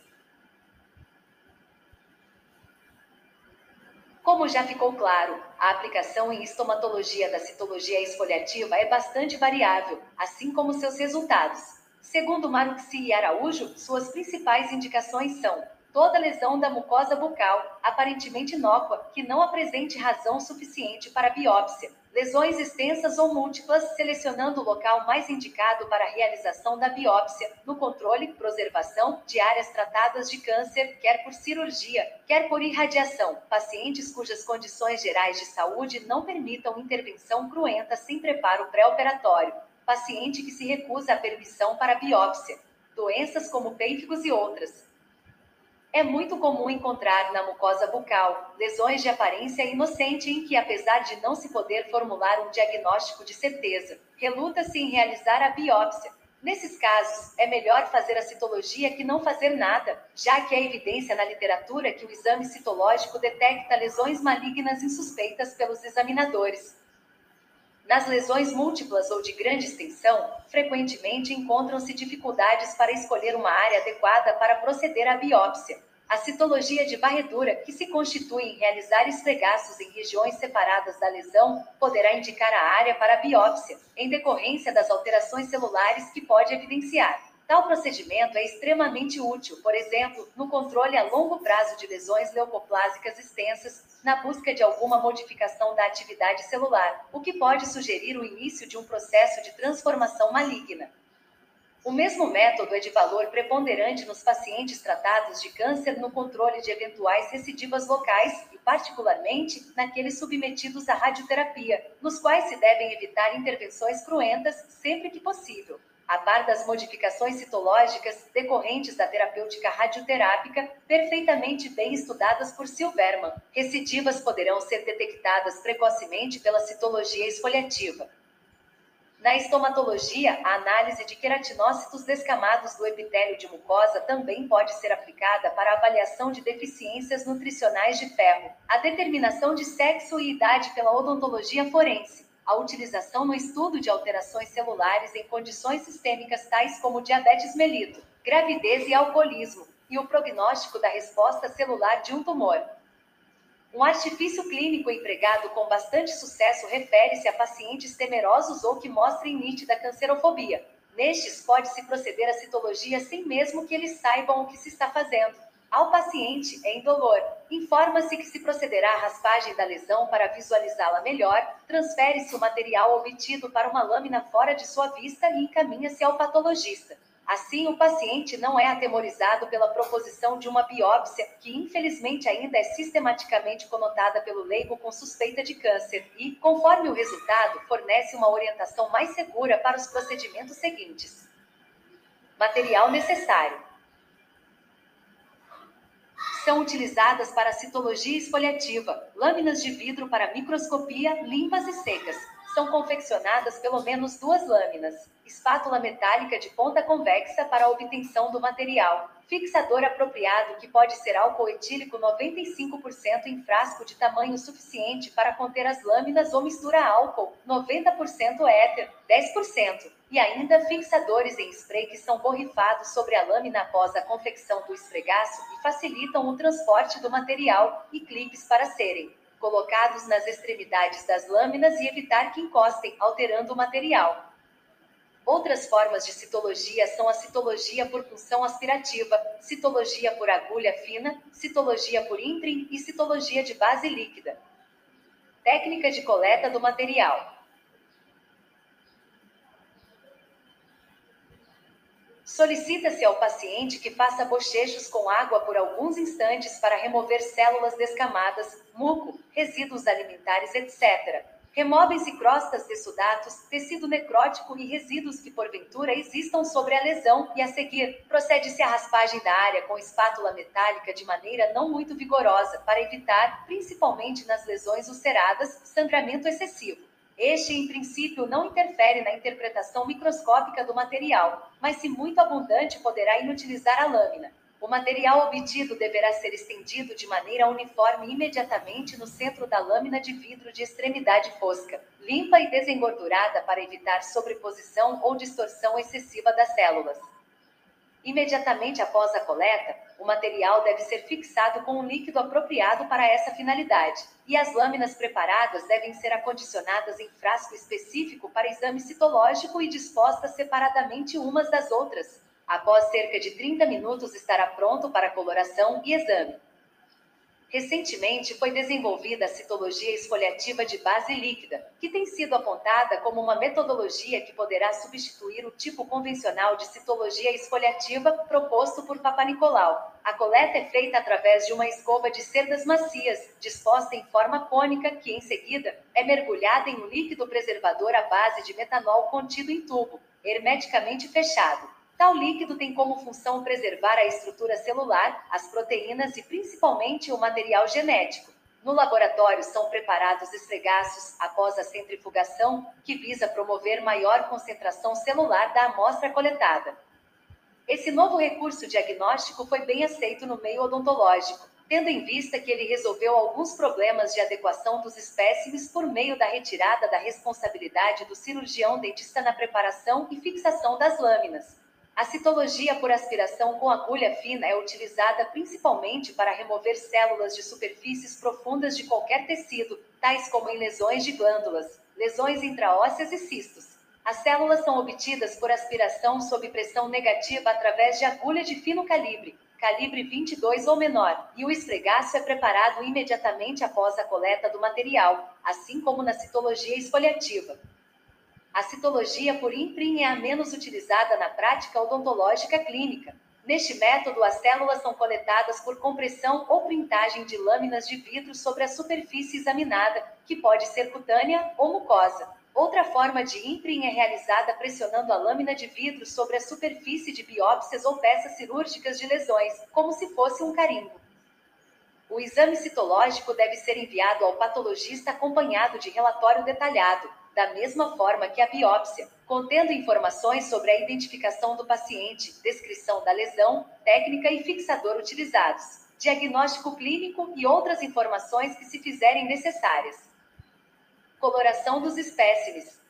Como já ficou claro, a aplicação em estomatologia da citologia esfoliativa é bastante variável, assim como seus resultados. Segundo Maruxi e Araújo, suas principais indicações são toda lesão da mucosa bucal, aparentemente inócua, que não apresente razão suficiente para biópsia, lesões extensas ou múltiplas, selecionando o local mais indicado para a realização da biópsia, no controle, preservação de áreas tratadas de câncer, quer por cirurgia, quer por irradiação, pacientes cujas condições gerais de saúde não permitam intervenção cruenta sem preparo pré-operatório, paciente que se recusa a permissão para biópsia, doenças como pênfigos e outras, é muito comum encontrar na mucosa bucal lesões de aparência inocente em que, apesar de não se poder formular um diagnóstico de certeza, reluta-se em realizar a biópsia. Nesses casos, é melhor fazer a citologia que não fazer nada, já que há evidência na literatura que o exame citológico detecta lesões malignas insuspeitas pelos examinadores. Nas lesões múltiplas ou de grande extensão, frequentemente encontram-se dificuldades para escolher uma área adequada para proceder à biópsia. A citologia de varredura, que se constitui em realizar esfregaços em regiões separadas da lesão, poderá indicar a área para biópsia, em decorrência das alterações celulares que pode evidenciar. Tal procedimento é extremamente útil, por exemplo, no controle a longo prazo de lesões leucoplásicas extensas, na busca de alguma modificação da atividade celular, o que pode sugerir o início de um processo de transformação maligna. O mesmo método é de valor preponderante nos pacientes tratados de câncer no controle de eventuais recidivas locais e, particularmente, naqueles submetidos à radioterapia, nos quais se devem evitar intervenções cruentas sempre que possível. A par das modificações citológicas decorrentes da terapêutica radioterápica, perfeitamente bem estudadas por Silverman, recidivas poderão ser detectadas precocemente pela citologia esfoliativa. Na estomatologia, a análise de queratinócitos descamados do epitélio de mucosa também pode ser aplicada para avaliação de deficiências nutricionais de ferro, a determinação de sexo e idade pela odontologia forense, a utilização no estudo de alterações celulares em condições sistêmicas tais como diabetes mellitus, gravidez e alcoolismo, e o prognóstico da resposta celular de um tumor. Um artifício clínico empregado com bastante sucesso refere-se a pacientes temerosos ou que mostrem nítida cancerofobia. Nestes, pode-se proceder à citologia sem mesmo que eles saibam o que se está fazendo. Ao paciente, é indolor. Informa-se que se procederá à raspagem da lesão para visualizá-la melhor, transfere-se o material obtido para uma lâmina fora de sua vista e encaminha-se ao patologista. Assim, o paciente não é atemorizado pela proposição de uma biópsia, que infelizmente ainda é sistematicamente conotada pelo leigo com suspeita de câncer, e, conforme o resultado, fornece uma orientação mais segura para os procedimentos seguintes. Material necessário: são utilizadas para citologia esfoliativa, lâminas de vidro para microscopia, limpas e secas. São confeccionadas pelo menos duas lâminas, espátula metálica de ponta convexa para a obtenção do material, fixador apropriado que pode ser álcool etílico 95% em frasco de tamanho suficiente para conter as lâminas ou mistura álcool, 90% éter, 10%, e ainda fixadores em spray que são borrifados sobre a lâmina após a confecção do esfregaço e facilitam o transporte do material, e clipes para serem colocados nas extremidades das lâminas e evitar que encostem, alterando o material. Outras formas de citologia são a citologia por punção aspirativa, citologia por agulha fina, citologia por imprim e citologia de base líquida. Técnica de coleta do material. Solicita-se ao paciente que faça bochechos com água por alguns instantes para remover células descamadas, muco, resíduos alimentares, etc. Removem-se crostas de sudatos, tecido necrótico e resíduos que porventura existam sobre a lesão, e a seguir, procede-se à raspagem da área com espátula metálica de maneira não muito vigorosa, para evitar, principalmente nas lesões ulceradas, sangramento excessivo. Este, em princípio, não interfere na interpretação microscópica do material, mas, se muito abundante, poderá inutilizar a lâmina. O material obtido deverá ser estendido de maneira uniforme imediatamente no centro da lâmina de vidro de extremidade fosca, limpa e desengordurada para evitar sobreposição ou distorção excessiva das células. Imediatamente após a coleta, o material deve ser fixado com um líquido apropriado para essa finalidade, e as lâminas preparadas devem ser acondicionadas em frasco específico para exame citológico e dispostas separadamente umas das outras. Após cerca de 30 minutos estará pronto para coloração e exame. Recentemente foi desenvolvida a citologia esfoliativa de base líquida, que tem sido apontada como uma metodologia que poderá substituir o tipo convencional de citologia esfoliativa proposto por Papa Nicolau. A coleta é feita através de uma escova de cerdas macias, disposta em forma cônica, que em seguida é mergulhada em um líquido preservador à base de metanol contido em tubo, hermeticamente fechado. Tal líquido tem como função preservar a estrutura celular, as proteínas e principalmente o material genético. No laboratório são preparados esfregaços após a centrifugação, que visa promover maior concentração celular da amostra coletada. Esse novo recurso diagnóstico foi bem aceito no meio odontológico, tendo em vista que ele resolveu alguns problemas de adequação dos espécimes por meio da retirada da responsabilidade do cirurgião dentista na preparação e fixação das lâminas. A citologia por aspiração com agulha fina é utilizada principalmente para remover células de superfícies profundas de qualquer tecido, tais como em lesões de glândulas, lesões intraósseas e cistos. As células são obtidas por aspiração sob pressão negativa através de agulha de fino calibre, calibre 22 ou menor, e o esfregaço é preparado imediatamente após a coleta do material, assim como na citologia esfoliativa. A citologia por imprim é a menos utilizada na prática odontológica clínica. Neste método, as células são coletadas por compressão ou printagem de lâminas de vidro sobre a superfície examinada, que pode ser cutânea ou mucosa. Outra forma de imprim é realizada pressionando a lâmina de vidro sobre a superfície de biópsias ou peças cirúrgicas de lesões, como se fosse um carimbo. O exame citológico deve ser enviado ao patologista acompanhado de relatório detalhado, da mesma forma que a biópsia, contendo informações sobre a identificação do paciente, descrição da lesão, técnica e fixador utilizados, diagnóstico clínico e outras informações que se fizerem necessárias. Coloração dos espécimes.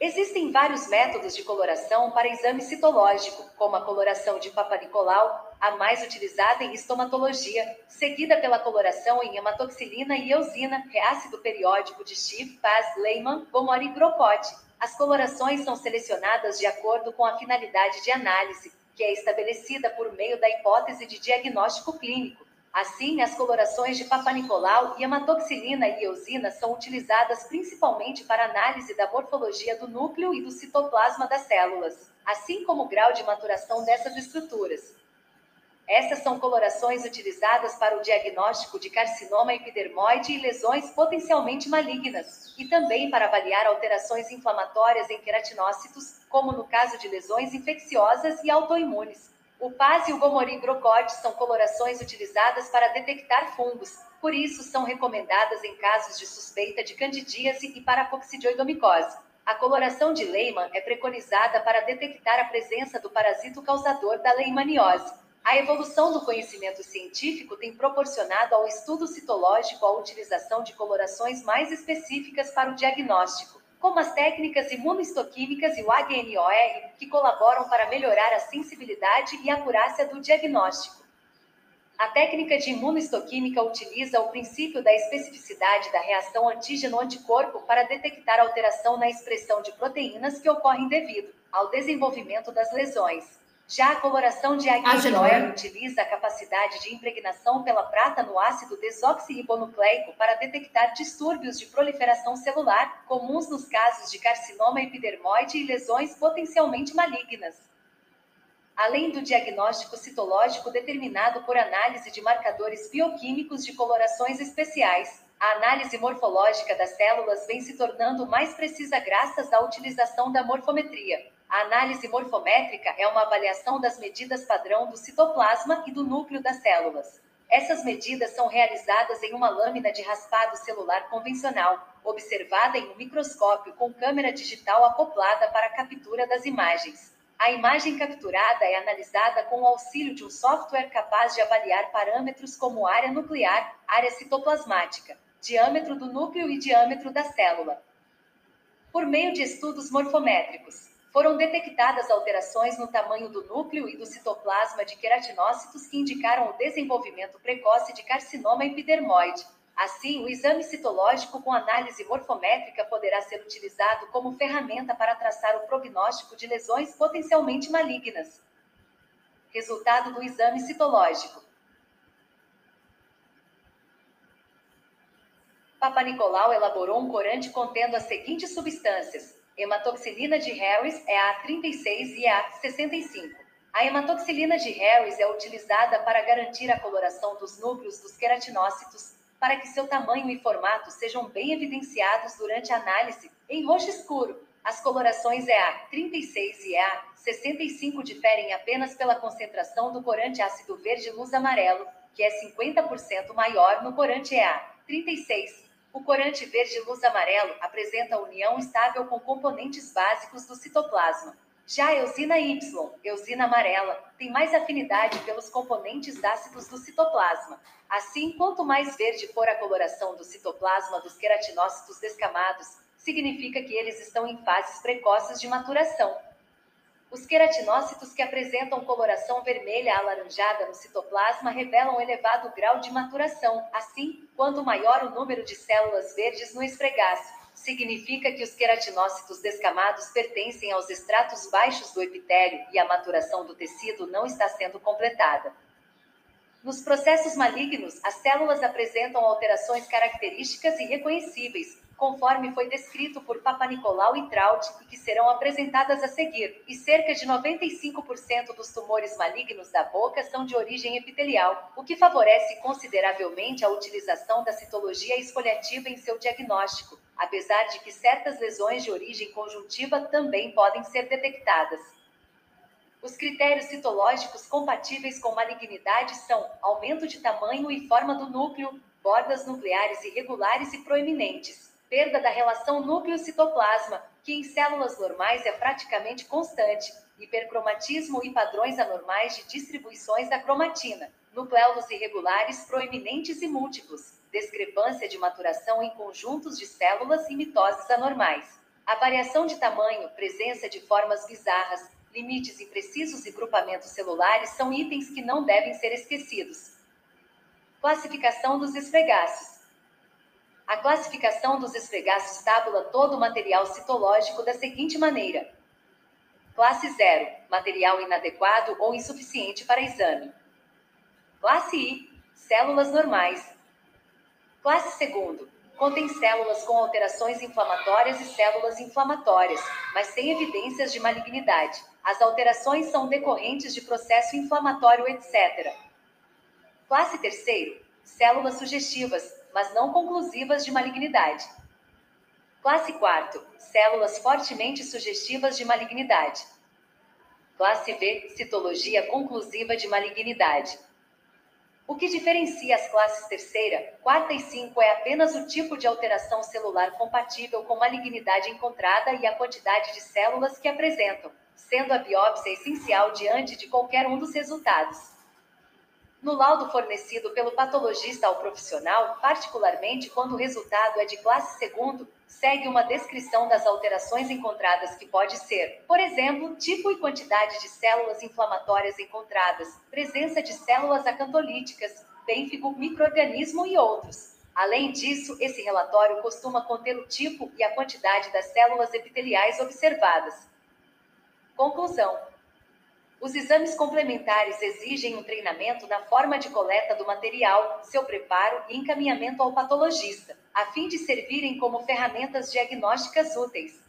Existem vários métodos de coloração para exame citológico, como a coloração de Papa Nicolau, a mais utilizada em estomatologia, seguida pela coloração em hematoxilina e eosina, reácido periódico de Schiff, Paz, Lehmann, Gomori e. As colorações são selecionadas de acordo com a finalidade de análise, que é estabelecida por meio da hipótese de diagnóstico clínico. Assim, as colorações de Papa Nicolau e hematoxilina e eosina são utilizadas principalmente para análise da morfologia do núcleo e do citoplasma das células, assim como o grau de maturação dessas estruturas. Essas são colorações utilizadas para o diagnóstico de carcinoma epidermoide e lesões potencialmente malignas, e também para avaliar alterações inflamatórias em queratinócitos, como no caso de lesões infecciosas e autoimunes. O PAS e o Gomori-Grocott são colorações utilizadas para detectar fungos, por isso são recomendadas em casos de suspeita de candidíase e paracoccidioidomicose. A coloração de Lehmann é preconizada para detectar a presença do parasito causador da leishmaniose. A evolução do conhecimento científico tem proporcionado ao estudo citológico a utilização de colorações mais específicas para o diagnóstico como as técnicas imunohistoquímicas e o ADNOR, que colaboram para melhorar a sensibilidade e acurácia do diagnóstico. A técnica de imunohistoquímica utiliza o princípio da especificidade da reação antígeno-anticorpo para detectar alteração na expressão de proteínas que ocorrem devido ao desenvolvimento das lesões. Já a coloração de Aguirre utiliza a capacidade de impregnação pela prata no ácido desoxirribonucleico para detectar distúrbios de proliferação celular, comuns nos casos de carcinoma epidermoide e lesões potencialmente malignas. Além do diagnóstico citológico determinado por análise de marcadores bioquímicos de colorações especiais, a análise morfológica das células vem se tornando mais precisa graças à utilização da morfometria. A análise morfométrica é uma avaliação das medidas padrão do citoplasma e do núcleo das células. Essas medidas são realizadas em uma lâmina de raspado celular convencional, observada em um microscópio com câmera digital acoplada para a captura das imagens. A imagem capturada é analisada com o auxílio de um software capaz de avaliar parâmetros como área nuclear, área citoplasmática, diâmetro do núcleo e diâmetro da célula. Por meio de estudos morfométricos, foram detectadas alterações no tamanho do núcleo e do citoplasma de queratinócitos que indicaram o desenvolvimento precoce de carcinoma epidermoide. Assim, o exame citológico com análise morfométrica poderá ser utilizado como ferramenta para traçar o prognóstico de lesões potencialmente malignas. Resultado do exame citológico. Papa Nicolau elaborou um corante contendo as seguintes substâncias: hematoxilina de Harris é a 36 e a 65. A hematoxilina de Harris é utilizada para garantir a coloração dos núcleos dos queratinócitos, para que seu tamanho e formato sejam bem evidenciados durante a análise, em roxo escuro. As colorações EA36 e EA65 diferem apenas pela concentração do corante ácido verde luz amarelo, que é 50% maior no corante EA36 o corante verde luz amarelo apresenta união estável com componentes básicos do citoplasma. Já a eosina Y, eosina amarela, tem mais afinidade pelos componentes ácidos do citoplasma. Assim, quanto mais verde for a coloração do citoplasma dos queratinócitos descamados, significa que eles estão em fases precoces de maturação. Os queratinócitos que apresentam coloração vermelha alaranjada no citoplasma revelam elevado grau de maturação. Assim, quanto maior o número de células verdes no esfregaço, significa que os queratinócitos descamados pertencem aos estratos baixos do epitélio e a maturação do tecido não está sendo completada. Nos processos malignos, as células apresentam alterações características e reconhecíveis, conforme foi descrito por Papa Nicolau e Traut, e que serão apresentadas a seguir, e cerca de 95% dos tumores malignos da boca são de origem epitelial, o que favorece consideravelmente a utilização da citologia esfoliativa em seu diagnóstico, apesar de que certas lesões de origem conjuntiva também podem ser detectadas. Os critérios citológicos compatíveis com malignidade são aumento de tamanho e forma do núcleo, bordas nucleares irregulares e proeminentes, perda da relação núcleo-citoplasma, que em células normais é praticamente constante, hipercromatismo e padrões anormais de distribuições da cromatina, nucleolos irregulares proeminentes e múltiplos, discrepância de maturação em conjuntos de células e mitoses anormais. A variação de tamanho, presença de formas bizarras, limites imprecisos e grupamentos celulares são itens que não devem ser esquecidos. Classificação dos esfregaços. A classificação dos esfregaços tabula todo o material citológico da seguinte maneira: Classe 0, material inadequado ou insuficiente para exame. Classe I, células normais. Classe 2, contém células com alterações inflamatórias e células inflamatórias, mas sem evidências de malignidade. As alterações são decorrentes de processo inflamatório, etc. Classe 3, células sugestivas, mas não conclusivas de malignidade. Classe 4, células fortemente sugestivas de malignidade. Classe V, citologia conclusiva de malignidade. O que diferencia as classes terceira, quarta e cinco é apenas o tipo de alteração celular compatível com malignidade encontrada e a quantidade de células que apresentam, sendo a biópsia essencial diante de qualquer um dos resultados. No laudo fornecido pelo patologista ao profissional, particularmente quando o resultado é de classe segundo, segue uma descrição das alterações encontradas que pode ser, por exemplo, tipo e quantidade de células inflamatórias encontradas, presença de células acantolíticas, bênfigo, microorganismo e outros. Além disso, esse relatório costuma conter o tipo e a quantidade das células epiteliais observadas. Conclusão: os exames complementares exigem um treinamento na forma de coleta do material, seu preparo e encaminhamento ao patologista, a fim de servirem como ferramentas diagnósticas úteis.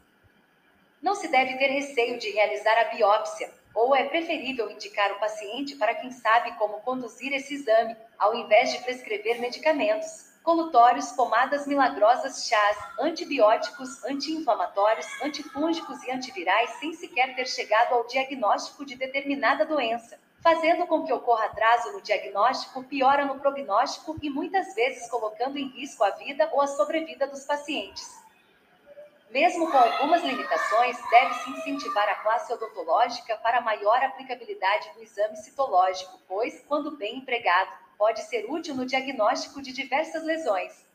Não se deve ter receio de realizar a biópsia, ou é preferível indicar o paciente para quem sabe como conduzir esse exame, ao invés de prescrever medicamentos colutórios, pomadas milagrosas, chás, antibióticos, anti-inflamatórios, antifúngicos e antivirais sem sequer ter chegado ao diagnóstico de determinada doença, fazendo com que ocorra atraso no diagnóstico, piora no prognóstico e muitas vezes colocando em risco a vida ou a sobrevida dos pacientes. Mesmo com algumas limitações, deve-se incentivar a classe odontológica para maior aplicabilidade do exame citológico, pois, quando bem empregado, pode ser útil no diagnóstico de diversas lesões.